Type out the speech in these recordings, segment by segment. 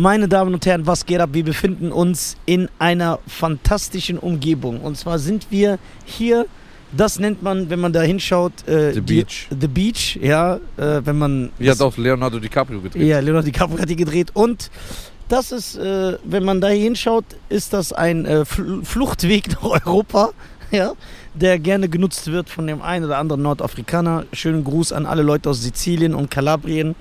Meine Damen und Herren, was geht ab? Wir befinden uns in einer fantastischen Umgebung. Und zwar sind wir hier, das nennt man, wenn man da hinschaut, äh, The Beach. The Beach, ja, äh, wenn man. Hier hat auch Leonardo DiCaprio gedreht. Ja, Leonardo DiCaprio hat die gedreht. Und das ist, äh, wenn man da hinschaut, ist das ein äh, Fl Fluchtweg nach Europa, ja, der gerne genutzt wird von dem einen oder anderen Nordafrikaner. Schönen Gruß an alle Leute aus Sizilien und Kalabrien.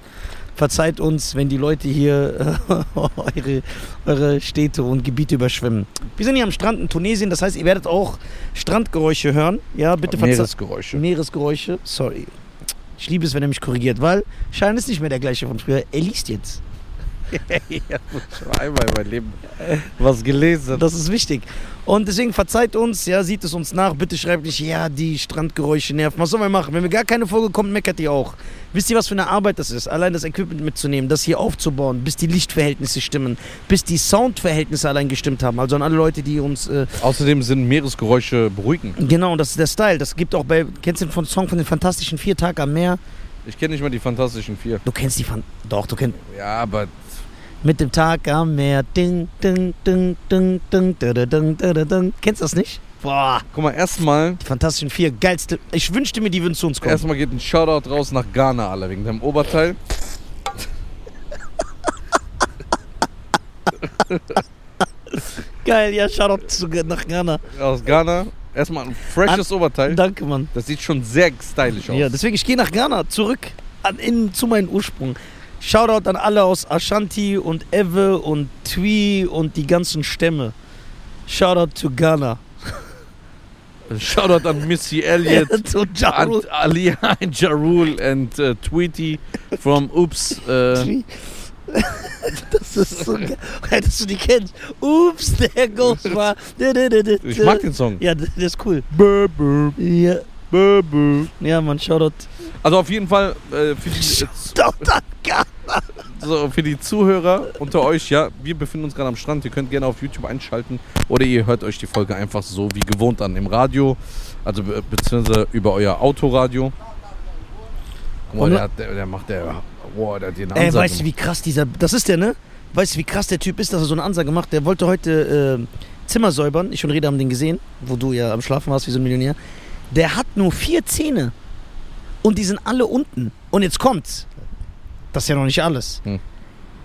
Verzeiht uns, wenn die Leute hier äh, eure, eure Städte und Gebiete überschwemmen. Wir sind hier am Strand in Tunesien, das heißt, ihr werdet auch Strandgeräusche hören. Ja, bitte verzeiht. Meeresgeräusche. Meeresgeräusche. Sorry. Ich liebe es, wenn er mich korrigiert, weil Schein ist nicht mehr der gleiche von früher. Er liest jetzt. ja, schon einmal in meinem Leben was gelesen. Das ist wichtig. Und deswegen verzeiht uns, ja, sieht es uns nach. Bitte schreibt nicht, ja, die Strandgeräusche nerven. Was sollen wir machen? Wenn wir gar keine Folge kommen, meckert ihr auch. Wisst ihr, was für eine Arbeit das ist? Allein das Equipment mitzunehmen, das hier aufzubauen, bis die Lichtverhältnisse stimmen, bis die Soundverhältnisse allein gestimmt haben. Also an alle Leute, die uns. Äh, Außerdem sind Meeresgeräusche beruhigend. genau, das ist der Style. Das gibt auch bei. Kennst du den Song von den Fantastischen Vier Tage am Meer? Ich kenne nicht mal die Fantastischen Vier. Du kennst die Fan Doch, du kennst. Ja, aber mit dem Tag am Meer. Ding, ding, ding, ding, ding, ding, ding, ding. Kennst du das nicht? Boah. Guck mal, erstmal. Die Fantastischen Vier, geilste. Ich wünschte mir, die würden zu uns kommen. Erstmal geht ein Shoutout raus nach Ghana, alle wegen deinem Oberteil. Geil, ja, Shoutout zu, nach Ghana. Aus Ghana. Erstmal ein freshes An, Oberteil. Danke, Mann. Das sieht schon sehr stylisch aus. Ja, deswegen, ich gehe nach Ghana zurück an, in, zu meinem Ursprung. Shoutout an alle aus Ashanti und Ewe und Twi und die ganzen Stämme. Shoutout to Ghana. Shoutout an Missy Elliott. zu Jaru. and Ali Jarul and uh, Tweety from Oops. Uh. Das ist so geil. Hättest du die kennst. Ups, der Ghost war. ich mag den Song. Ja, der ist cool. Bö, bö, Ja, bö, bö. ja man, Shoutout. Also auf jeden Fall äh, für, die, Ghana. so, für die Zuhörer unter euch, ja, wir befinden uns gerade am Strand. Ihr könnt gerne auf YouTube einschalten oder ihr hört euch die Folge einfach so wie gewohnt an im Radio, also be beziehungsweise über euer Autoradio. Und- der, der, der macht der, boah, der hat hier eine Ey, Ansage weißt du, wie krass dieser. Das ist der, ne? Weißt du, wie krass der Typ ist, dass er so eine Ansage macht? Der wollte heute äh, Zimmer säubern. Ich und Reda haben den gesehen, wo du ja am Schlafen warst wie so ein Millionär. Der hat nur vier Zähne. Und die sind alle unten. Und jetzt kommt's. Das ist ja noch nicht alles. Hm.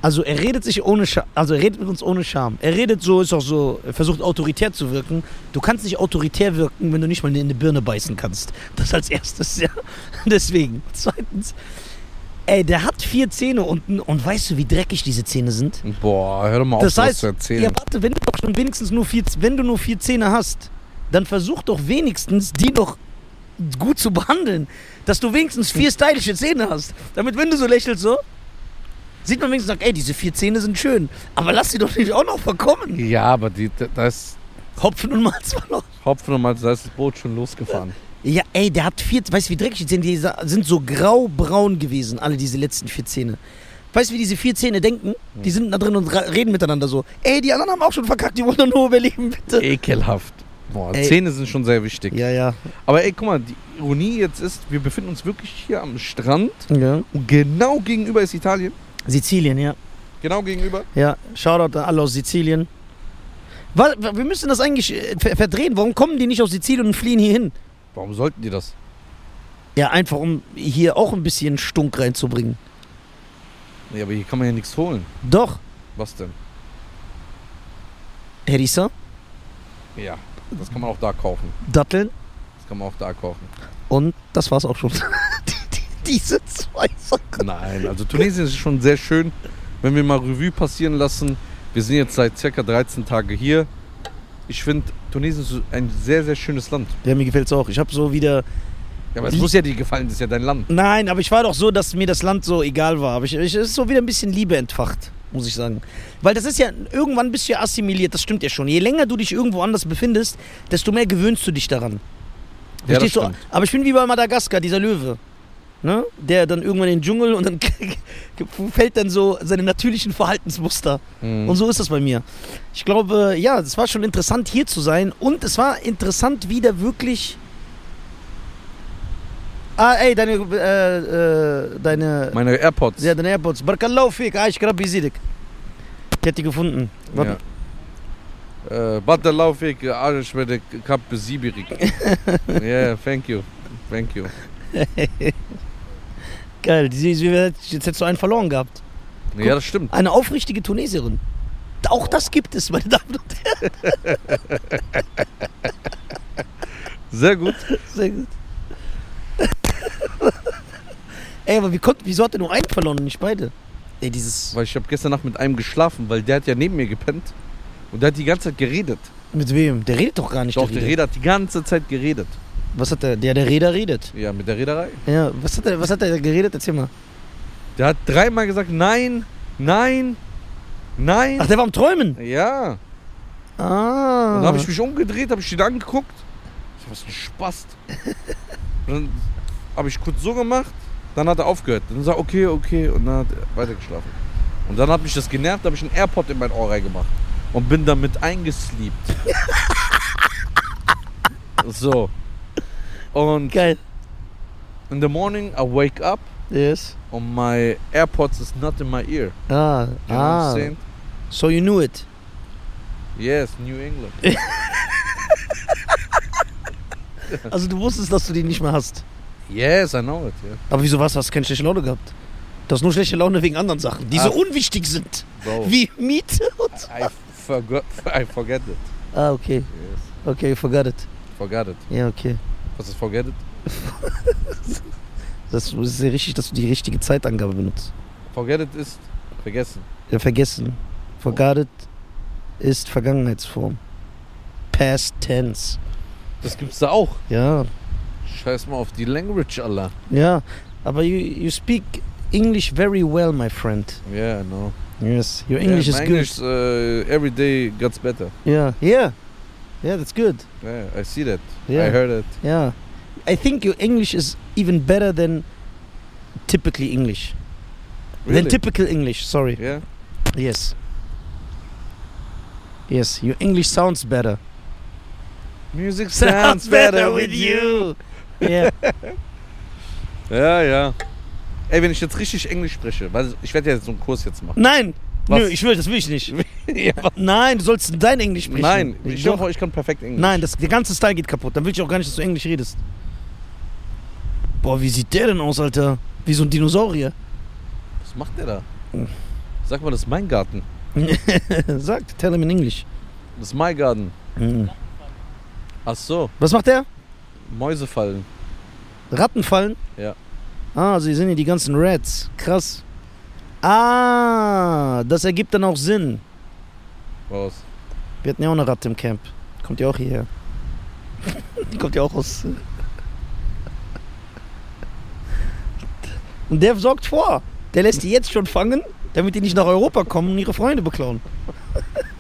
Also er redet sich ohne Scham, also er redet mit uns ohne Scham. Er redet so, ist auch so, er versucht autoritär zu wirken. Du kannst nicht autoritär wirken, wenn du nicht mal in eine Birne beißen kannst. Das als erstes, ja. Deswegen. Zweitens, ey, der hat vier Zähne unten und weißt du, wie dreckig diese Zähne sind? Boah, hör doch mal auf, Das sowas heißt, zu erzählen. ja, warte, wenn du doch schon wenigstens nur vier, wenn du nur vier Zähne hast, dann versuch doch wenigstens die noch gut zu behandeln, dass du wenigstens vier stylische Zähne hast. Damit, wenn du so lächelst, so, sieht man wenigstens, sagt, ey, diese vier Zähne sind schön, aber lass sie doch nicht auch noch verkommen. Ja, aber die, da- da ist Hopfen und Malz war noch. Hopfen und Malz, da ist das Boot schon losgefahren. Ja, ey, der hat vier, weißt du, wie dreckig die Zähne, die sind so grau-braun gewesen, alle diese letzten vier Zähne. Weißt du, wie diese vier Zähne denken? Die sind da drin und reden miteinander so. Ey, die anderen haben auch schon verkackt, die wollen nur überleben, bitte. Ekelhaft. Boah, Ey. Zähne sind schon sehr wichtig. Ja, ja. Aber ey, guck mal, die Ironie jetzt ist, wir befinden uns wirklich hier am Strand ja. und genau gegenüber ist Italien. Sizilien, ja. Genau gegenüber. Ja, Shoutout an alle aus Sizilien. Wa- Wir müssen das eigentlich äh, ver verdrehen. Warum kommen die nicht aus Sizilien und fliehen hier hin? Warum sollten die das? Ja, einfach um hier auch ein bisschen Stunk reinzubringen. Ja, aber hier kann man ja nichts holen. Doch, Was denn? Herisa, Ja, das kann man auch da kaufen. Datteln Das kann man auch da kaufen. und das war's auch schon. die, die, diese zwei Sachen. Nein, also Tunesien ist schon sehr schön. Wenn wir mal Revue passieren lassen, wir sind jetzt seit circa 13 Tage hier. Ich finde, Tunesien ist ein sehr, sehr schönes Land. Ja, mir gefällt's auch. Ich habe so wieder. Ja, aber es muss ja dir gefallen, das ist ja dein Land. Nein, aber ich war doch so, dass mir das Land so egal war. Aber ich, ich, es ist so wieder ein bisschen Liebe entfacht, muss ich sagen. Weil das ist ja, irgendwann bist du ja assimiliert, das stimmt ja schon. Je länger du dich irgendwo anders befindest, desto mehr gewöhnst du dich daran. Ja, Verstehst du? Aber ich bin wie bei Madagaskar, dieser Löwe. Ne? Der dann irgendwann in den Dschungel und dann fällt dann so seine natürlichen Verhaltensmuster. Mhm. Und so ist das bei mir. Ich glaube, ja, es war schon interessant hier zu sein und es war interessant wieder wirklich. Ah, ey, deine, äh, äh, deine, Meine AirPods. ja, deine AirPods. Barakallahu fik, Aish Rabbi Zidik. Die hat die gefunden. Warte. Ja. Äh, Bata Laufweg, Arsch mit der Kappe Sibirik. yeah, thank you. Thank you. Geil, jetzt hättest du einen verloren gehabt. Ja, das stimmt. Eine aufrichtige Tunesierin. Auch das gibt es, meine Damen und Herren. Sehr gut. Sehr gut. Ey, aber wie konnt, wieso hat er nur einen verloren und nicht beide? Ey, dieses. Weil ich habe gestern Nacht mit einem geschlafen, weil der hat ja neben mir gepennt. Und der hat die ganze Zeit geredet. Mit wem? Der redet doch gar nicht. Doch, der Rieder. Räder hat die ganze Zeit geredet. Was hat der? Der, der Räder redet. Ja, mit der Reederei. Ja, was hat er, was hat er geredet? Erzähl mal. Der hat dreimal gesagt, nein, nein, nein. Ach, der war am Träumen. Ja. Ah. Und dann habe ich mich umgedreht, habe ich den angeguckt. Ich hab, was ein Spast. Und dann habe ich kurz so gemacht, dann hat er aufgehört. Dann sagt er, okay, okay, und dann hat er weitergeschlafen. Und dann hat mich das genervt, da habe ich einen AirPod in mein Ohr reingemacht und bin damit eingesleept. so. Und Geil. in the morning I wake up Yes. and my AirPods is not in my ear. Ah. You know ah. So you knew it. Yes, New England. Also du wusstest, dass du die nicht mehr hast. Yes, I know it, yeah. Aber wieso was? Hast du keine schlechte Laune gehabt? Du hast nur schlechte Laune wegen anderen Sachen, die so Ah. unwichtig sind. Bro, Wie Miete und. I forgot, I forget it. Ah, okay. Yes, Okay, you forgot it. forgot it. Ja, okay. Was ist forget it? Das ist sehr richtig, dass du die richtige Zeitangabe benutzt. Forget it ist vergessen. Ja, vergessen. Forgot it ist Vergangenheitsform. Past tense. Das gibt's da auch. Ja, Scheiß mal auf die Language, Allah. ja. Aber you, you speak English very well, my friend. Yeah, I know. Yes, your English yeah, is my good. English uh, every day gets better. Yeah, yeah. Yeah, that's good. Yeah, I see that. Yeah. I heard it. Yeah. I think your English is even better than typically English. Really? Than typical English, sorry. yeah. Yes. Yes, your English sounds better. Music sounds better with you. Yeah. Ja, ja. Ey, wenn ich jetzt richtig Englisch spreche, weil ich werde ja jetzt so einen Kurs jetzt machen. Nein, Was? nö, ich will, das will ich nicht. ja. Nein, du sollst dein Englisch sprechen. Nein, ich, vor, ich kann perfekt Englisch. Nein, das, der ganze Style geht kaputt. Dann will ich auch gar nicht, dass du Englisch redest. Boah, wie sieht der denn aus, Alter? Wie so ein Dinosaurier. Was macht der da? Sag mal, das ist mein Garten. Sag, tell him in English. Das ist mein Garten. Mhm. Ach so, Was macht der? Mäuse fallen. Ratten fallen? Ja. Ah, sie sind hier die ganzen Rats. Krass. Ah, das ergibt dann auch Sinn. Was? Wir hatten ja auch eine Ratte im Camp. Kommt ja auch hierher. Die kommt ja auch aus. Und der sorgt vor. Der lässt die jetzt schon fangen, damit die nicht nach Europa kommen und ihre Freunde beklauen.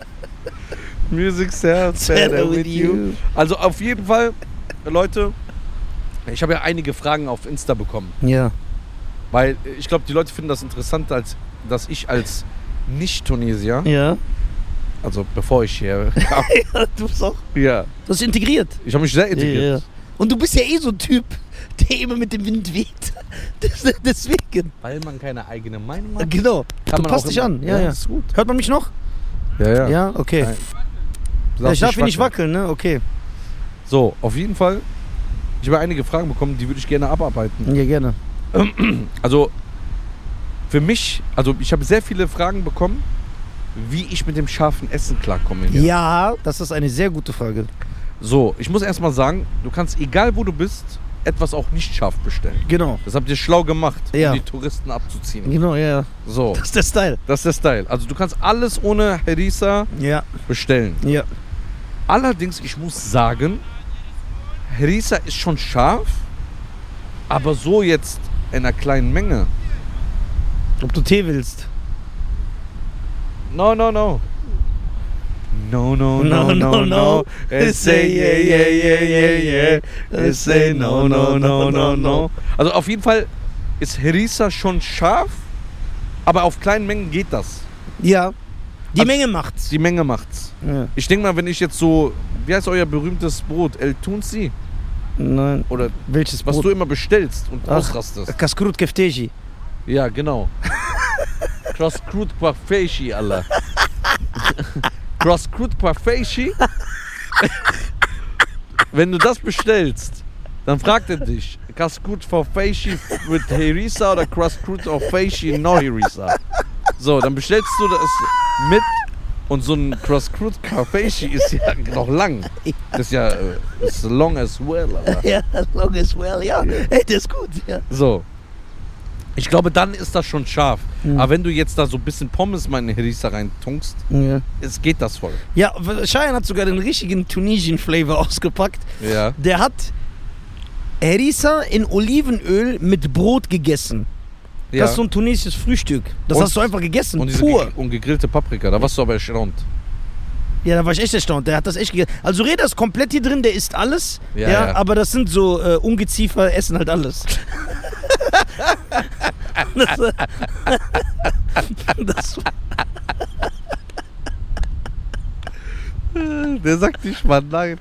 Music sounds better with you. Also auf jeden Fall, Leute, ich habe ja einige Fragen auf Insta bekommen. Ja. Weil ich glaube, die Leute finden das interessant, als, dass ich als Nicht-Tunesier, Ja. also bevor ich hier kam, ja du bist auch. ja, Du hast integriert. ich habe mich sehr integriert. Ja, ja. Und du bist ja eh so ein Typ, der immer mit dem Wind weht. Deswegen. Weil man keine eigene Meinung hat. Genau. kann du passt dich an. Ja, ja. ist gut. Hört man mich noch? Ja, ja. Ja, okay. Ja, ich darf hier nicht wackeln, ne? Okay. So, auf jeden Fall. Ich habe einige Fragen bekommen, die würde ich gerne abarbeiten. Ja, gerne. Also für mich, also ich habe sehr viele Fragen bekommen, wie ich mit dem scharfen Essen klarkomme. hier. Ja, das ist eine sehr gute Frage. So, ich muss erstmal sagen, du kannst, egal wo du bist, etwas auch nicht scharf bestellen. Genau. Das habt ihr schlau gemacht, Ja. um die Touristen abzuziehen. Genau, ja. So, Das ist der Style. das ist der Style. Also du kannst alles ohne Harissa Ja, bestellen. ja. Allerdings, ich muss sagen, Harissa ist schon scharf, aber so jetzt in einer kleinen Menge. Ob du Tee willst. No, no, no. No, no, No, no, no, no, no. no. It say yeah, yeah, yeah, yeah, yeah. It say no, no, no, no, no. Also auf jeden Fall ist Harissa schon scharf, aber auf kleinen Mengen geht das. Ja. Die Also- Menge macht's. Die Menge macht's. Ja. Ich denke mal, wenn ich jetzt so, wie heißt euer berühmtes Brot? El Tunsi? Nein. Oder Welches was Brot? du immer bestellst und Ach. ausrastest. Kaskrut Kefteji. Ja, genau. Crude Quafeshi, Allah. Crosscut Parfaishi. Wenn du das bestellst, dann fragt er dich, Crosscut Parfaishi mit Herisa oder Crosscut Parfaishi no Herisa. So, dann bestellst du das mit und so ein Crosscut Parfaishi ist ja noch lang. Das ist ja äh, as long as well. Aber. Ja, long as well, ja. Hey, das ist gut, ja. So. Ich glaube, dann ist das schon scharf. Mhm. Aber wenn du jetzt da so ein bisschen Pommes mal in Herisa reintunkst, Ja, es geht das voll. ja Cheyenne hat sogar den richtigen Tunesian-Flavor ausgepackt. Ja. Der hat Harissa in Olivenöl mit Brot gegessen. Ja. Das ist so ein tunesisches Frühstück. Das Und- hast du einfach gegessen, und, pur. ge- und gegrillte Paprika, da warst du aber erstaunt. Ja, da war ich echt erstaunt. Der hat das echt gegessen. Also Reda ist komplett hier drin, der isst alles. Ja, Ja, ja. aber das sind so äh, Ungeziefer, essen halt alles. das, äh, das, Der sagt nicht mal nein.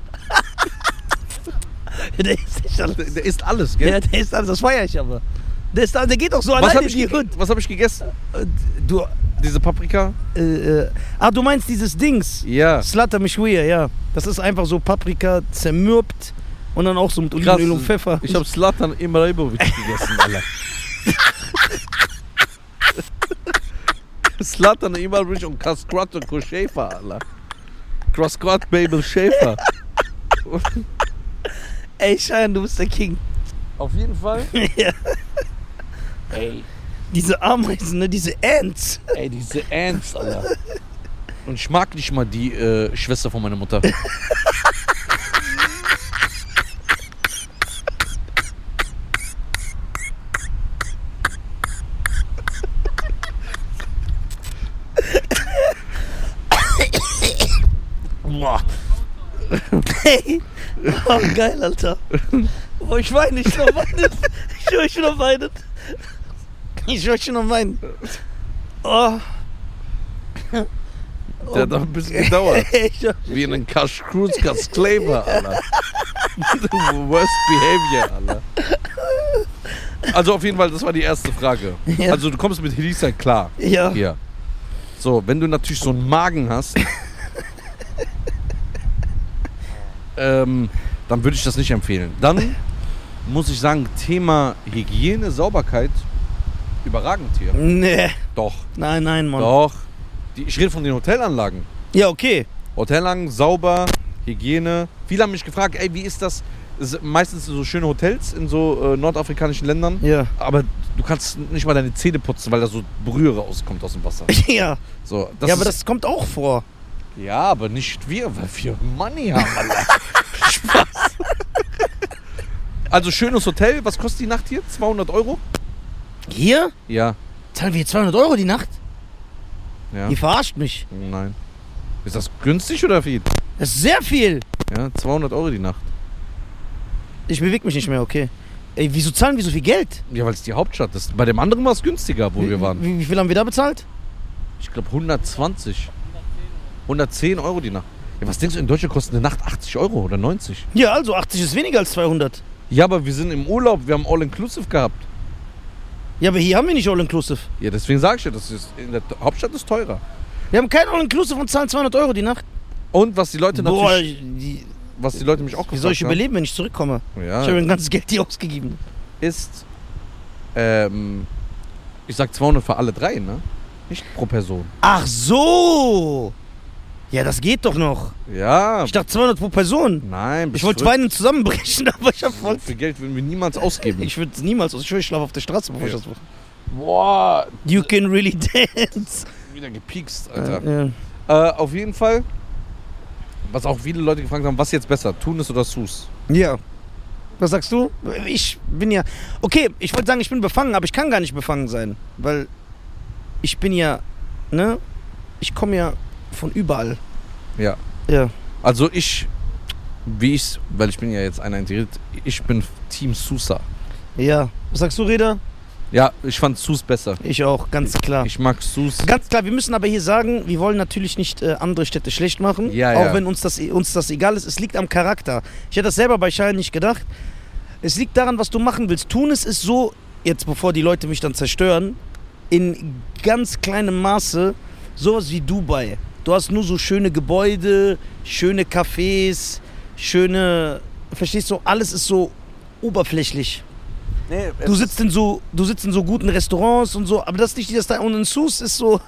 der isst alles. Der, der isst alles, gell? Ja, der isst alles. Das feiere ich aber. Der, ist, der geht auch so was alleine habe in die Hut. was hab ich gegessen? Du, Diese Paprika? äh, äh, ah, du meinst dieses Dings. Ja. Slata Mishwia, ja. Das ist einfach so Paprika zermürbt und dann auch so mit Krass. Olivenöl und Pfeffer. Ich habe Slatan Ibrahimovic gegessen, Alter. Slatan Ibrahimovic und Kaskrat und Koschäfer, Alter. Kaskrat Babel Schäfer. Ey, Schein, du bist der King. Auf jeden Fall. ja. Ey, Diese Ameisen, ne? diese Ants. ey, diese Ants, Alter. Und ich mag nicht mal die äh, Schwester von meiner Mutter. Hey. Oh, geil, Alter. Oh, ich weine, ich noch weinen. Ich höre ich noch weinen. Ich höre schon noch weinen. Oh. Der hat noch ein bisschen gedauert. Ich, Wie in einem Cash Cruise Disclaimer, Alter. Worst behavior, Alter. Also auf jeden Fall, das war die erste Frage. Ja. Also du kommst mit Elisa klar. ja. Hier. So, wenn du natürlich so einen Magen hast, ähm, dann würde ich das nicht empfehlen. Dann muss ich sagen, Thema Hygiene, Sauberkeit, überragend hier. Nee. Doch, Nein, nein, Mann. doch. Die, ich rede von den Hotelanlagen. Ja, okay. Hotelanlagen, sauber, Hygiene. Viele haben mich gefragt, ey, wie ist das? Es sind meistens so schöne Hotels in so äh, nordafrikanischen Ländern, Ja. aber du kannst nicht mal deine Zähne putzen, weil da so Brühe rauskommt aus dem Wasser. Ja. So, das ja, aber ist, das kommt auch vor. ja, aber nicht wir, weil wir Money haben, Alter. Spaß. Also schönes Hotel, was kostet die Nacht hier? 200 Euro? Hier? Ja. Zahlen wir 200 Euro die Nacht? Ja. Die verarscht mich. Nein. Ist das günstig oder viel? Das ist sehr viel. Ja, 200 Euro die Nacht. Ich bewege mich nicht mehr, okay. Ey, wieso zahlen wir so viel Geld? Ja, weil es die Hauptstadt ist. Bei dem anderen war es günstiger, wo wir waren. Wie, wie viel haben wir da bezahlt? Ich glaube 120. 110 Euro die Nacht. Ja, was denkst du, in Deutschland kostet eine Nacht 80 Euro oder 90? Ja, also 80 ist weniger als 200. Ja, aber wir sind im Urlaub, wir haben All-Inclusive gehabt. Ja, aber hier haben wir nicht All-Inclusive. Ja, deswegen sage ich ja, das ist in der Hauptstadt ist teurer. Wir haben kein All-Inclusive und zahlen 200 Euro die Nacht. Und was die Leute Boah, natürlich, die, was die Leute mich auch wie soll ich gefragt überleben, wenn ich zurückkomme? haben, Ich habe ja, mein ganzes Geld hier ausgegeben. ist, ähm, ich sag 200 für alle drei, ne? Nicht pro Person. Ach so. Ja, das geht doch noch. Ja, Ich dachte 200 pro Person. nein. Ich wollte weinen zusammenbrechen, aber ich hab voll... So viel Geld würden wir niemals ausgeben. Ich würde niemals... Ich schwöre, ich schlafe auf der Straße, bevor ich Ja. das mache. Boah, You can really dance. wieder gepiekst, Alter. Ja. Äh, auf jeden Fall, was auch viele Leute gefragt haben, was jetzt besser, Tunis oder Sus? Ja. Was sagst du? Ich bin ja. Okay, ich wollte sagen, ich bin befangen, aber ich kann gar nicht befangen sein. Weil ich bin ja. Ne? Ich komme ja von überall. Ja. Ja. Also ich, wie ich, weil ich bin ja jetzt einer integriert, ich bin Team Susa. Ja. Was sagst du, Reda? Ja, ich fand Sus besser. Ich auch, ganz klar. Ich mag Sus. Ganz klar, wir müssen aber hier sagen, wir wollen natürlich nicht äh, andere Städte schlecht machen. Ja, auch ja. wenn uns das, uns das egal ist. Es liegt am Charakter. Ich hätte das selber bei Schein nicht gedacht. Es liegt daran, was du machen willst. Tunis ist so, jetzt bevor die Leute mich dann zerstören, in ganz kleinem Maße sowas wie Dubai. Du hast nur so schöne Gebäude, schöne Cafés, schöne. Verstehst du? Alles ist so oberflächlich. Nee, Du sitzt in so, du sitzt in so guten Restaurants und so, aber das ist nicht das da. Und in Sus ist so,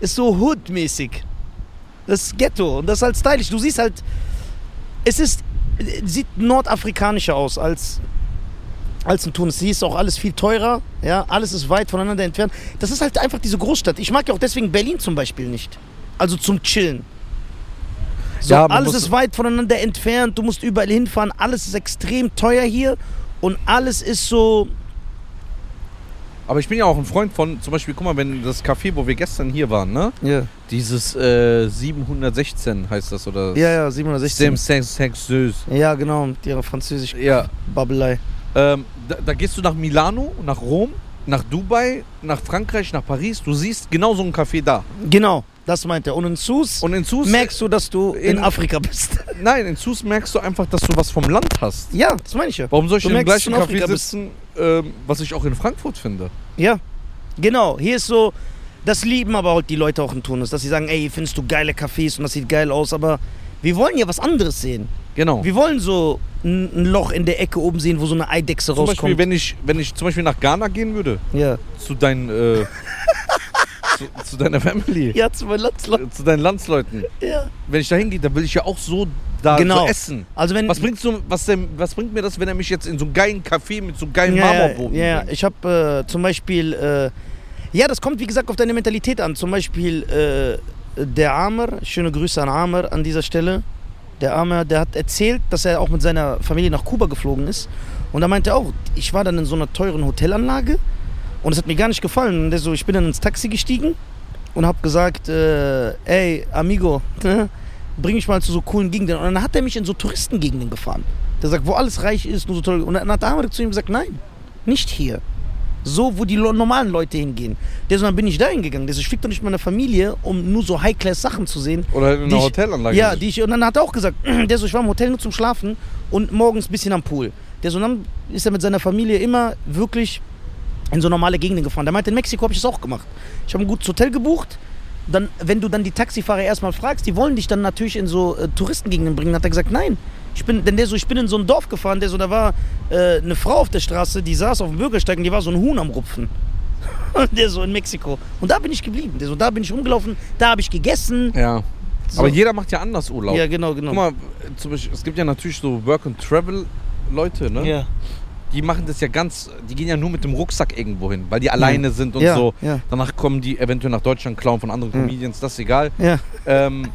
ist so Hood-mäßig. Das ist Ghetto und das ist halt stylisch. Du siehst halt, es ist, sieht nordafrikanischer aus als, als in Tunis. Hier ist auch alles viel teurer, ja, alles ist weit voneinander entfernt. Das ist halt einfach diese Großstadt. Ich mag ja auch deswegen Berlin zum Beispiel nicht. Also zum Chillen. So, Ja, alles ist weit voneinander entfernt, du musst überall hinfahren, alles ist extrem teuer hier und alles ist so, Aber ich bin ja auch ein Freund von, zum Beispiel, guck mal, wenn das Café, wo wir gestern hier waren, ne? ja, Dieses äh, 716 heißt das, oder? ja, ja 716. Sexös. Ja, genau, mit ihrer französischen Ja. Babbelei. Ähm, da, da gehst du nach Milano, nach Rom, nach Dubai, nach Frankreich, nach Paris. Du siehst genau so ein Café da. Genau, das meint er. Und in Sus Und in Sus, merkst du, dass du in, in- Afrika bist. nein, in Sus merkst du einfach, dass du was vom Land hast. ja, das meine ich ja. Warum soll ich Du merkst, gleichen Café sitzen, ähm, was ich auch in Frankfurt finde? Ja, genau. Hier ist so, das lieben aber halt die Leute auch in Tunis, dass sie sagen, ey, findest du geile Cafés und das sieht geil aus, aber wir wollen ja was anderes sehen. Genau. Wir wollen so ein Loch in der Ecke oben sehen, wo so eine Eidechse Zum Beispiel, rauskommt. wenn ich, wenn ich zum Beispiel nach Ghana gehen würde, ja. zu deinen, äh, zu, zu deiner Family, Ja, zu meinen Landsleuten. zu deinen Landsleuten. Ja. Wenn ich da hingehe, dann will ich ja auch so da Genau. essen. Also wenn Was bringt, so, was, denn, was bringt mir das, wenn er mich jetzt in so einen geilen Café mit so geilen ja, Marmorboden ja, ja, bringt? ich habe äh, zum Beispiel, äh, ja, das kommt wie gesagt auf deine Mentalität an. Zum Beispiel äh, der Amer, schöne Grüße an Amer an dieser Stelle. Der Amer, der hat erzählt, dass er auch mit seiner Familie nach Kuba geflogen ist. Und da meinte er auch, ich war dann in so einer teuren Hotelanlage und es hat mir gar nicht gefallen. Und der so, ich bin dann ins Taxi gestiegen und habe gesagt, äh, ey, Amigo, bring mich mal zu so coolen Gegenden. Und dann hat er mich in so Touristengegenden gefahren. Der sagt, wo alles reich ist, nur so toll. Und dann hat der Amer zu ihm gesagt, nein, nicht hier. So, wo die normalen Leute hingehen. Der so, dann bin ich da hingegangen. Der so, ich flieg doch nicht mit meiner Familie, um nur so High-Class-Sachen zu sehen. Oder in einer ich- Hotelanlage. Ja, die ich, und dann hat er auch gesagt, der so, ich war im Hotel nur zum Schlafen und morgens ein bisschen am Pool. Der so, dann ist er mit seiner Familie immer wirklich in so normale Gegenden gefahren. Der meinte, in Mexiko habe ich das auch gemacht. Ich habe ein gutes Hotel gebucht. Dann, wenn du dann die Taxifahrer erstmal fragst, die wollen dich dann natürlich in so äh, Touristengegenden bringen. Hat er gesagt, nein. Ich bin, denn der so, ich bin in so ein Dorf gefahren, der so, da war äh, eine Frau auf der Straße, die saß auf dem Bürgersteig und die war so ein Huhn am Rupfen. Und der so in Mexiko. Und da bin ich geblieben. Der so, da bin ich rumgelaufen, da habe ich gegessen. Ja. So. Aber jeder macht ja anders Urlaub. Ja, genau, genau. Guck mal, zum Beispiel, es gibt ja natürlich so Work-and-Travel-Leute, ne? Ja. Die machen das ja ganz, die gehen ja nur mit dem Rucksack irgendwo hin, weil die alleine sind und ja, so. Ja, Danach kommen die eventuell nach Deutschland, klauen von anderen. Comedians, das ist egal. ja. Ähm,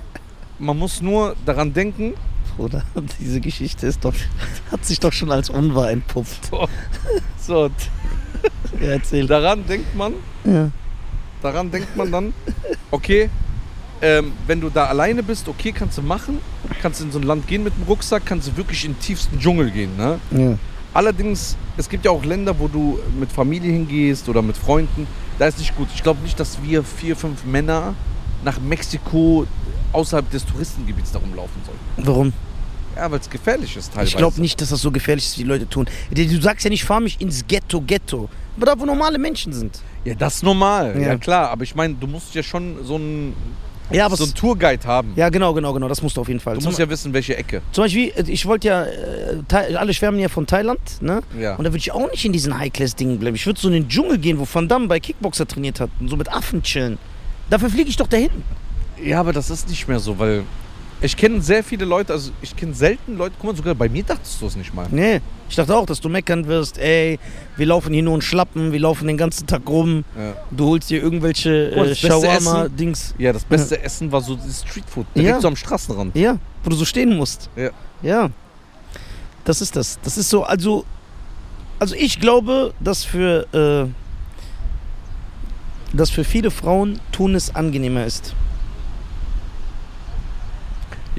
man muss nur daran denken, Bruder, diese Geschichte ist doch, hat sich doch schon als unwahr entpuppt. so, Ja, erzähl. daran denkt man, Ja. daran denkt man dann, okay, ähm, wenn du da alleine bist, okay, kannst du machen, kannst du in so ein Land gehen mit dem Rucksack, kannst du wirklich in den tiefsten Dschungel gehen, ne? Ja. Allerdings, es gibt ja auch Länder, wo du mit Familie hingehst oder mit Freunden. Da ist nicht gut. Ich glaube nicht, dass wir vier, fünf Männer nach Mexiko außerhalb des Touristengebiets da rumlaufen sollten. Warum? Ja, weil es gefährlich ist teilweise. Ich glaube nicht, dass das so gefährlich ist, wie die Leute tun. Du sagst ja nicht, fahr mich ins Ghetto, Ghetto. Aber da, wo normale Menschen sind. Ja, das ist normal. Ja, Ja. klar. Aber ich meine, du musst ja schon so einen, Ja, aber so einen Tourguide haben. ja, genau, genau, genau. Das musst du auf jeden Fall. Du zum, musst ja wissen, welche Ecke. zum Beispiel, äh, ich wollte ja, äh, alle schwärmen ja von Thailand, ne? Ja. Und da würde ich auch nicht in diesen High-Class-Dingen bleiben. Ich würde so in den Dschungel gehen, wo Van Damme bei Kickboxer trainiert hat und so mit Affen chillen. Dafür fliege ich doch dahin. ja, aber das ist nicht mehr so, weil ich kenne sehr viele Leute, also ich kenne selten Leute, guck mal, sogar bei mir dachtest du es nicht mal. Nee, ich dachte auch, dass du meckern wirst, ey, wir laufen hier nur in Schlappen, wir laufen den ganzen Tag rum, Ja. du holst dir irgendwelche äh, Shawarma-Dings. Ja, das beste Essen war so Streetfood. Direkt Ja. so am Straßenrand. Ja, wo du so stehen musst. Ja. Ja. Das ist das. Das ist so, also, also ich glaube, dass für, äh, dass für viele Frauen Tunis angenehmer ist,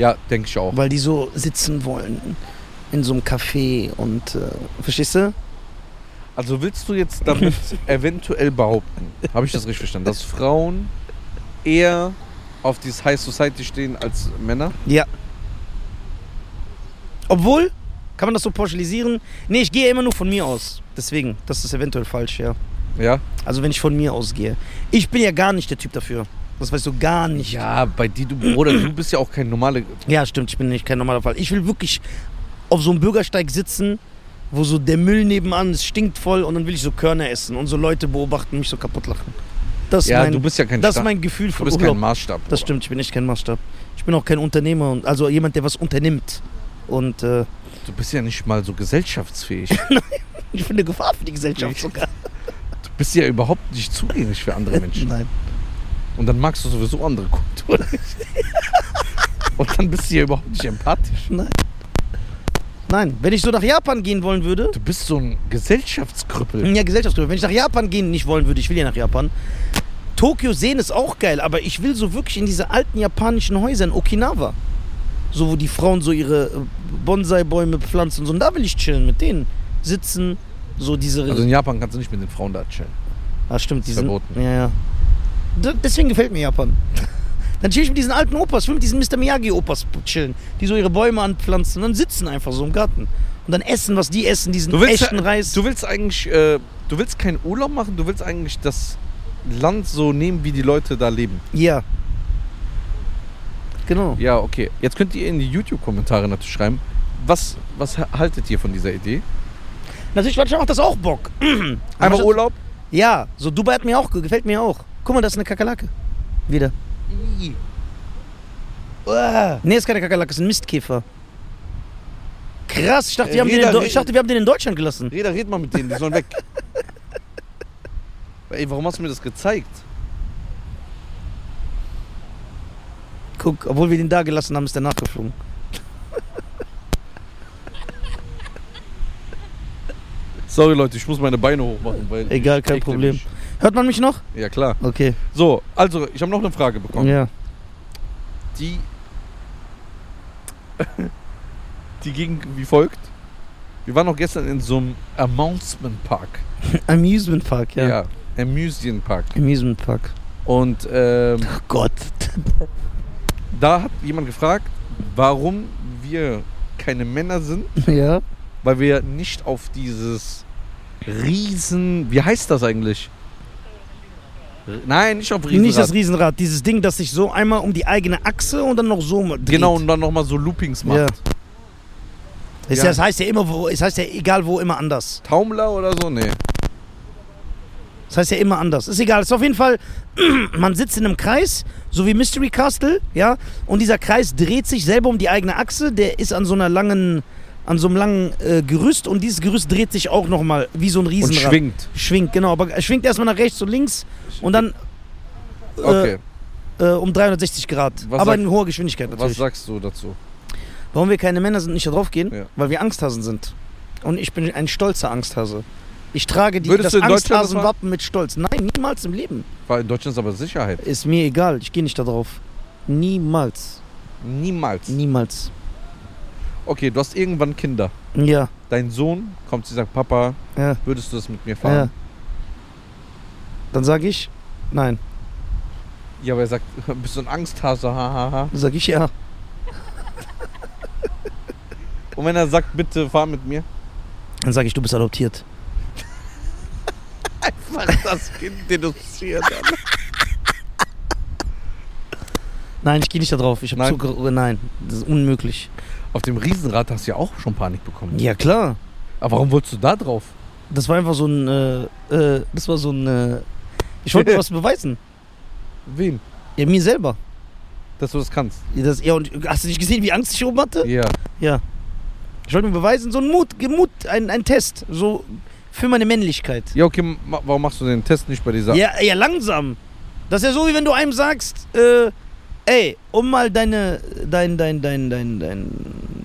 Ja, denke ich auch. weil die so sitzen wollen in so einem Café und, äh, verstehst du? Also willst du jetzt damit eventuell behaupten, habe ich das richtig verstanden, dass Frauen eher auf dieses High Society stehen als Männer? Ja. Obwohl, kann man das so pauschalisieren? Nee, ich gehe immer nur von mir aus. Deswegen, das ist eventuell falsch, ja. Ja? Also wenn ich von mir ausgehe. Ich bin ja gar nicht der Typ dafür. Das weißt du gar nicht. Ja, bei dir, du, Bruder, du bist ja auch kein normaler. Ja, stimmt, ich bin nicht kein normaler Fall. Ich will wirklich auf so einem Bürgersteig sitzen, wo so der Müll nebenan, es stinkt voll und dann will ich so Körner essen und so Leute beobachten, mich so kaputt lachen. Das ist Ja, mein, du bist ja kein das ist Sta- mein Gefühl Du von bist Urlaub. kein Maßstab. Das Bruder. stimmt, ich bin echt kein Maßstab. Ich bin auch kein Unternehmer, und, also jemand, der was unternimmt. Und äh, Du bist ja nicht mal so gesellschaftsfähig. ich bin eine Gefahr für die Gesellschaft sogar. Du bist ja überhaupt nicht zugänglich für andere Menschen. Nein. Und dann magst du sowieso andere Kulturen. Und dann bist du ja überhaupt nicht empathisch. Nein, wenn ich so nach Japan gehen wollen würde, Du bist so ein Gesellschaftskrüppel. ja, Gesellschaftsgruppe, wenn ich nach Japan gehen nicht wollen würde, ich will ja nach Japan. Tokio sehen ist auch geil, aber ich will so wirklich in diese alten japanischen Häuser in Okinawa. So, wo die Frauen so ihre äh, Bonsai-Bäume pflanzen und so. Und da will ich chillen mit denen. Sitzen, so diese. Also in Japan kannst du nicht mit den Frauen da chillen. ah, stimmt, die sind. verboten. Ja, ja. Deswegen gefällt mir Japan. Dann chill ich mit diesen alten Opas, will mit diesen Mr. Miyagi-Opas chillen, die so ihre Bäume anpflanzen und dann sitzen einfach so im Garten. Und dann essen, was die essen, diesen Du willst, echten Reis. du willst eigentlich, äh, du willst keinen Urlaub machen, du willst eigentlich das Land so nehmen, wie die Leute da leben. Ja. Genau. Ja, okay. Jetzt könnt ihr in die YouTube-Kommentare natürlich schreiben, was, was haltet ihr von dieser Idee? Natürlich, manchmal macht das auch Bock. Einmal Aber- Urlaub? Ja, so Dubai hat mir auch, gefällt mir auch. Guck mal, das ist eine Kakerlake. Wieder. Uah. Nee, ist keine Kakerlake, ist ein Mistkäfer. Krass, ich dachte, wir haben, den in, Reda, Do- Reda. ich dachte, wir haben den in Deutschland gelassen. Reda, red mal mit denen, die sollen weg. Ey, warum hast du mir das gezeigt? Guck, obwohl wir den da gelassen haben, ist der nachgeflogen. Sorry Leute, ich muss meine Beine hochmachen, weil Egal, kein Problem. mich. Hört man mich noch? Ja klar. Okay. So, also ich habe noch eine Frage bekommen. Ja. Die, die ging wie folgt. Wir waren noch gestern in so einem Amusement Park. Amusement Park, ja. Ja, Amusement Park. Amusement Park. Und ähm, Oh Gott. da hat jemand gefragt, warum wir keine Männer sind, ja. weil wir nicht auf dieses riesen, wie heißt das eigentlich? Nein, nicht auf Riesenrad. Nicht das Riesenrad, dieses Ding, das sich so einmal um die eigene Achse und dann noch so dreht. Genau, und dann nochmal so Loopings macht. Ja. Es, Ja. Das heißt ja immer, wo, es heißt ja egal wo, immer anders. Taumler oder so? Nee. Das heißt ja immer anders. Ist egal. Ist auf jeden Fall, man sitzt in einem Kreis, so wie Mystery Castle, ja, und dieser Kreis dreht sich selber um die eigene Achse. Der ist an so einer langen, an so einem langen äh, Gerüst und dieses Gerüst dreht sich auch nochmal wie so ein Und Riesenrad. schwingt. Schwingt, genau. Aber er schwingt erstmal nach rechts und links und dann äh, Okay. äh, um 360 Grad. Was aber sagt- in hoher Geschwindigkeit Was natürlich. sagst du dazu? Warum wir keine Männer sind, nicht da drauf gehen? Ja. Weil wir Angsthasen sind. Und ich bin ein stolzer Angsthase. Ich trage die, Würdest das Angsthasenwappen mit Stolz. Nein, niemals im Leben. Weil in Deutschland ist aber Sicherheit. Ist mir egal, ich gehe nicht da drauf. Niemals. Niemals. Niemals. Okay, du hast irgendwann Kinder. Ja, Dein Sohn kommt und sagt, Papa, ja, würdest du das mit mir ja. fahren? Dann sage ich, nein. Ja, aber er sagt, bist du ein Angsthase, hahaha. Dann sage ich ja. Und wenn er sagt, bitte fahr mit mir? Dann sage ich, du bist adoptiert. Einfach das Kind denunziert. Nein, ich gehe nicht da drauf. Ich Nein. Zucker. Nein, das ist unmöglich. Auf dem Riesenrad hast du ja auch schon Panik bekommen. Ja, klar. Aber warum wolltest du da drauf? Das war einfach so ein. Äh, äh, das war so ein. Äh, ich wollte mir was beweisen. Wem? Ja, mir selber. Dass du das kannst. Ja, Das, ja, und hast du nicht gesehen, wie Angst ich oben hatte? Ja. Ja. Ich wollte mir beweisen, so ein Mut, Mut ein, ein Test. So für meine Männlichkeit. Ja, okay, warum machst du den Test nicht bei dieser... Ja, ja, langsam. Das ist ja so, wie wenn du einem sagst, äh, ey, um mal deine, dein, dein, dein, dein, dein,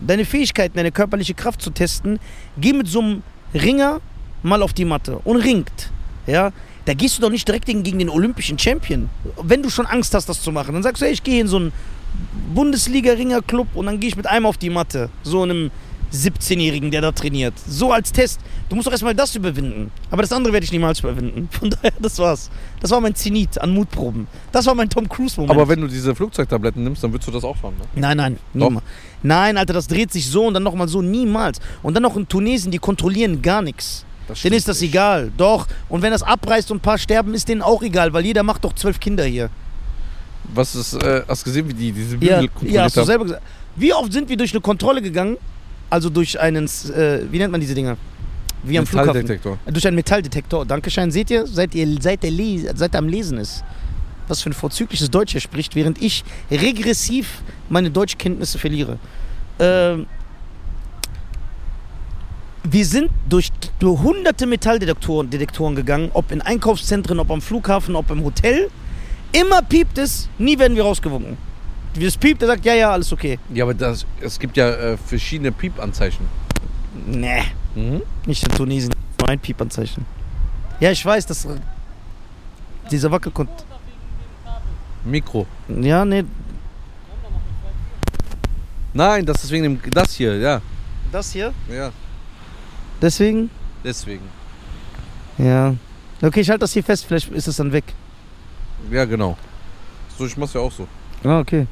deine Fähigkeiten, deine körperliche Kraft zu testen, geh mit so einem Ringer mal auf die Matte und ringt. Ja, da gehst du doch nicht direkt gegen den olympischen Champion. Wenn du schon Angst hast, das zu machen, dann sagst du, ey, ich gehe in so einen Bundesliga-Ringer-Club und dann gehe ich mit einem auf die Matte. So einem 17-Jährigen, der da trainiert. So als Test. Du musst doch erstmal das überwinden. Aber das andere werde ich niemals überwinden. Von daher, das war's. Das war mein Zenit an Mutproben. Das war mein Tom Cruise-Moment. Aber wenn du diese Flugzeugtabletten nimmst, dann würdest du das auch fahren, ne? Nein, nein, niemals. Nein, Alter, das dreht sich so und dann nochmal so, niemals. Und dann noch in Tunesien, die kontrollieren gar nichts. Denen ist das nicht. egal. Doch. Und wenn das abreißt und ein paar sterben, ist denen auch egal, weil jeder macht doch zwölf Kinder hier. Was ist, äh, hast du gesehen, wie die diese Ja, Bügel ja, kontrolliert hast du selber gesagt. Wie oft sind wir durch eine Kontrolle gegangen? Also durch einen, äh, wie nennt man diese Dinger? Wie am Flughafen. Metalldetektor. Durch einen Metalldetektor. Dankeschön. Seht ihr, seit ihr seit der, Le seit er am Lesen ist. Was für ein vorzügliches Deutsch er spricht, während ich regressiv meine Deutschkenntnisse verliere. Ähm, wir sind durch, durch hunderte Metalldetektoren Detektoren gegangen, ob in Einkaufszentren, ob am Flughafen, ob im Hotel. Immer piept es, nie werden wir rausgewunken. Wie es piept, er sagt, ja, ja, alles okay. Ja, aber das, es gibt ja äh, verschiedene Piepanzeichen. Nee, Mhm. nicht in Tunesien. Nur ein Piepanzeichen. Ja, ich weiß, dass dieser Wackelkont... Mikro. Ja, nee, Nein, das ist wegen dem, das hier, ja. das hier. Ja, Deswegen? deswegen. Ja. Okay, ich halte das hier fest, vielleicht ist es dann weg. Ja, genau. So, ich mach's ja auch so. Ah, okay.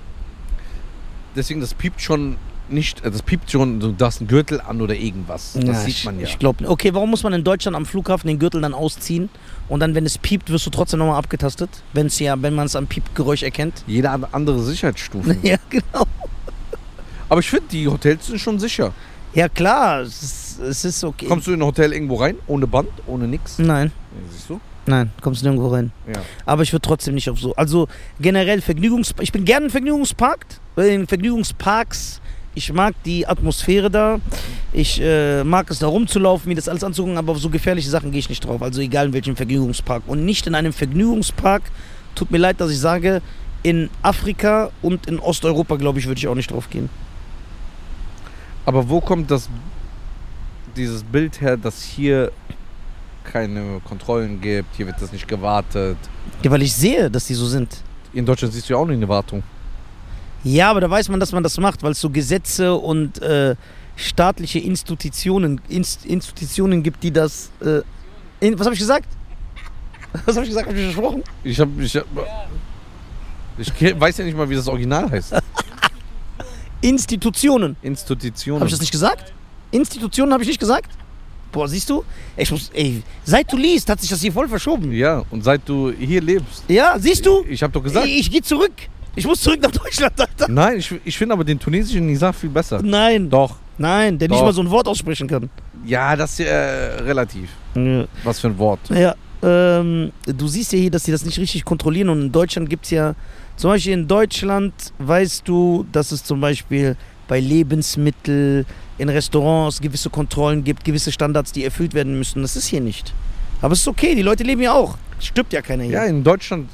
Deswegen, das piept schon nicht, äh, das piept schon, du hast einen Gürtel an oder irgendwas. Das Ja, sieht man ja. Ich glaube Okay, warum muss man in Deutschland am Flughafen den Gürtel dann ausziehen und dann, wenn es piept, wirst du trotzdem nochmal abgetastet? Wenn's ja, wenn man es am Piepgeräusch erkennt? Jede an- andere Sicherheitsstufe. ja, genau. Aber ich finde, die Hotels sind schon sicher. Ja, klar, es ist, es ist okay. Kommst du in ein Hotel irgendwo rein, ohne Band, ohne nix? Nein, Ja, siehst du? Nein, kommst nirgendwo rein. Ja. Aber ich würde trotzdem nicht auf so. Also generell Vergnügungs. Ich bin gerne in Vergnügungspark, in Vergnügungsparks. Ich mag die Atmosphäre da. Ich äh, mag es da rumzulaufen, mir das alles anzugucken, aber auf so gefährliche Sachen gehe ich nicht drauf. Also egal in welchem Vergnügungspark. Und nicht in einem Vergnügungspark. Tut mir leid, dass ich sage, in Afrika und in Osteuropa, glaube ich, würde ich auch nicht drauf gehen. Aber wo kommt das, dieses Bild her, dass hier keine Kontrollen gibt, hier wird das nicht gewartet? Ja, weil ich sehe, dass die so sind. In Deutschland siehst du ja auch nicht eine Wartung. Ja, aber da weiß man, dass man das macht, weil es so Gesetze und äh, staatliche Institutionen, Inst Institutionen gibt, die das. Äh, in, was habe ich gesagt? Was habe ich gesagt? Habe ich versprochen? Ich hab, ich hab, ich weiß ja nicht mal, wie das Original heißt. Institutionen. Institutionen. Habe ich das nicht gesagt? Institutionen habe ich nicht gesagt? Boah, siehst du? Ich muss, ey, seit du liest, hat sich das hier voll verschoben. Ja, und seit du hier lebst. Ja, siehst du? Ich habe doch gesagt. Ich, ich gehe zurück. Ich muss zurück nach Deutschland, Alter. Nein, ich, ich finde aber den tunesischen Nizar viel besser. Nein, Doch. nein, der nicht Doch. mal so ein Wort aussprechen kann. Ja, das ist ja äh, relativ. Ja. Was für ein Wort. Ja, ähm, du siehst ja hier, dass sie das nicht richtig kontrollieren und in Deutschland gibt es ja, zum Beispiel in Deutschland weißt du, dass es zum Beispiel bei Lebensmitteln, in Restaurants gewisse Kontrollen gibt, gewisse Standards, die erfüllt werden müssen. Das ist hier nicht. Aber es ist okay, die Leute leben ja auch. Stirbt ja keiner hier. Ja, in Deutschland.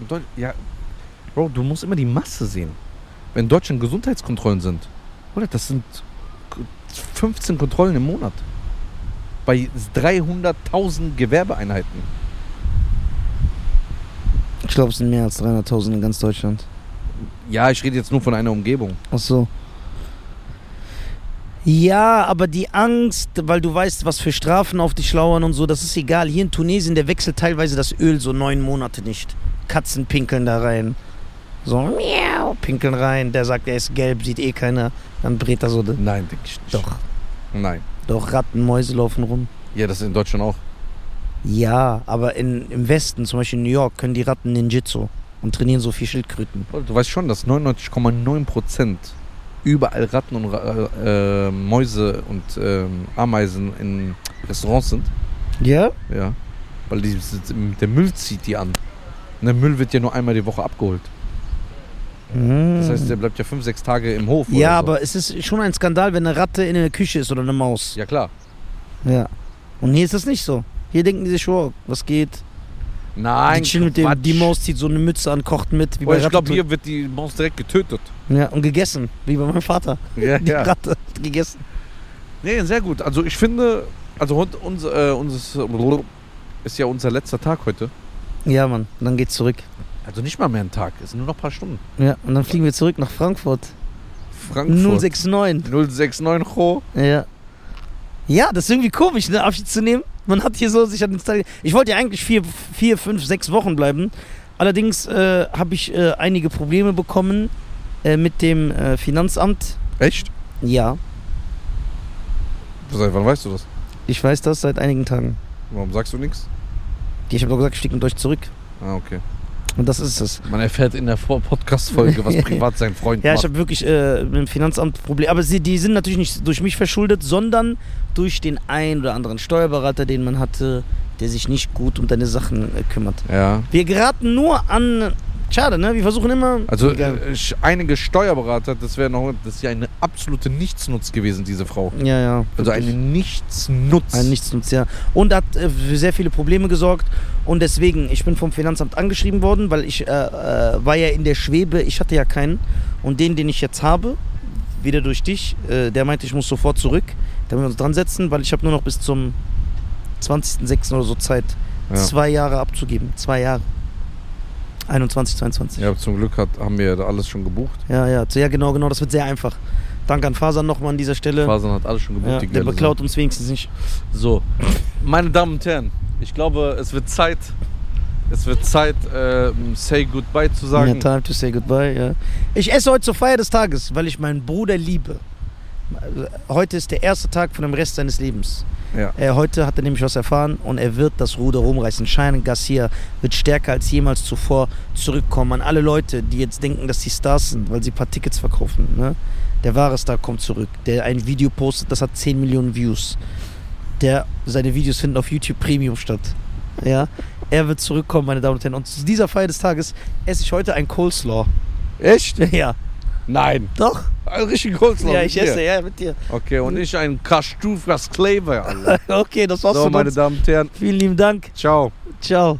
In Deut ja, Bro, du musst immer die Masse sehen. Wenn in Deutschland Gesundheitskontrollen sind, oder das sind 15 Kontrollen im Monat. Bei 300.000 Gewerbeeinheiten. Ich glaube, es sind mehr als 300.000 in ganz Deutschland. Ja, ich rede jetzt nur von einer Umgebung. Ach so. Ja, aber die Angst, weil du weißt, was für Strafen auf dich lauern und so, das ist egal. Hier in Tunesien, der wechselt teilweise das Öl so neun Monate nicht. Katzen pinkeln da rein. So, miau, pinkeln rein. Der sagt, er ist gelb, sieht eh keiner. Dann brät er so. Nein, denke ich nicht. Doch, Nein. doch, Ratten, Mäuse laufen rum. Ja, das ist in Deutschland auch. Ja, aber in, im Westen, zum Beispiel in New York, können die Ratten Ninjitsu und trainieren so viel Schildkröten. Du weißt schon, dass 99,9% überall Ratten und äh, äh, Mäuse und ähm, Ameisen in Restaurants sind. Ja? Ja. Weil die, der Müll zieht die an. Und der Müll wird ja nur einmal die Woche abgeholt. Das heißt, der bleibt ja fünf, sechs Tage im Hof. ja, so. aber es ist schon ein Skandal, wenn eine Ratte in der Küche ist oder eine Maus. Ja, klar. Ja. Und hier ist das nicht so. Hier denken die sich, oh, was geht? Nein, die chillen mit dem, die Maus zieht so eine Mütze an, kocht mit. Wie bei ich glaube, hier wird die Maus direkt getötet. Ja, und gegessen. Wie bei meinem Vater. Ja, Die Ratte hat gegessen. Nee, sehr gut. Also ich finde, also unser, äh, unseres, ist ja unser letzter Tag heute. Ja, Mann. Dann geht's zurück. Also nicht mal mehr ein Tag, es sind nur noch ein paar Stunden. Ja, und dann fliegen wir zurück nach Frankfurt. Frankfurt. 069. 069 Cho. Ja. Ja, das ist irgendwie komisch, ne, Abschied zu nehmen. Man hat hier so sich an den Tag. Ich wollte ja eigentlich vier, vier, fünf, sechs Wochen bleiben. Allerdings äh, habe ich äh, einige Probleme bekommen äh, mit dem äh, Finanzamt. Echt? Ja, Seit wann weißt du das? ich weiß das seit einigen Tagen. Warum sagst du nichts? Ich habe doch gesagt, ich fliege mit euch zurück. Ah, okay. Und das ist es. Man erfährt in der Podcast-Folge, was privat sein Freund Ja, ich macht. habe wirklich äh, mit dem Finanzamt Probleme. Aber sie, die sind natürlich nicht durch mich verschuldet, sondern durch den ein oder anderen Steuerberater, den man hatte, der sich nicht gut um deine Sachen äh, kümmert. Ja. Wir geraten nur an. Schade, ne? Wir versuchen immer. Also Egal. äh, einige Steuerberater, das wäre noch, das ist ja eine absolute Nichtsnutz gewesen, diese Frau. ja, ja. Also wirklich. eine Nichtsnutz. Ein Nichtsnutz, ja. Und hat äh, für sehr viele Probleme gesorgt. Und deswegen, ich bin vom Finanzamt angeschrieben worden, weil ich äh, äh, war ja in der Schwebe, ich hatte ja keinen. Und den, den ich jetzt habe, wieder durch dich, äh, der meinte, ich muss sofort zurück. Da müssen wir uns dran setzen, weil ich habe nur noch bis zum 20.06. oder so Zeit, Ja. zwei Jahre abzugeben. Zwei Jahre. 21, 22. Ja, zum Glück hat, haben wir alles schon gebucht. Ja, ja, ja, genau, genau. Das wird sehr einfach. Danke an Fasan nochmal an dieser Stelle. Fasan hat alles schon gebucht. Ja, der beklaut uns wenigstens nicht. So, meine Damen und Herren, ich glaube, es wird Zeit, es wird Zeit, ähm, say goodbye zu Ja, sagen. time to say goodbye, ja. Ich esse heute zur Feier des Tages, weil ich meinen Bruder liebe. Heute ist der erste Tag von dem Rest seines Lebens. Ja. Äh, heute hat er nämlich was erfahren und er wird das Ruder rumreißen. Cheyenne Garcia wird stärker als jemals zuvor zurückkommen. An alle Leute, die jetzt denken, dass sie Stars sind, weil sie ein paar Tickets verkaufen. Ne? Der wahre Star kommt zurück. Der ein Video postet, das hat 10 Millionen Views. Der, seine Videos finden auf YouTube Premium statt. Ja? Er wird zurückkommen, meine Damen und Herren. Und zu dieser Feier des Tages esse ich heute ein Coleslaw. Echt? Ja, Nein. doch. Ein richtig Coleslaw. Ja, ich dir. esse, ja, mit dir. Okay, und ich ein Kastufras Kleber, Alter. Okay, das war's So, meine. Damen und Herren, Vielen lieben Dank. ciao. Ciao.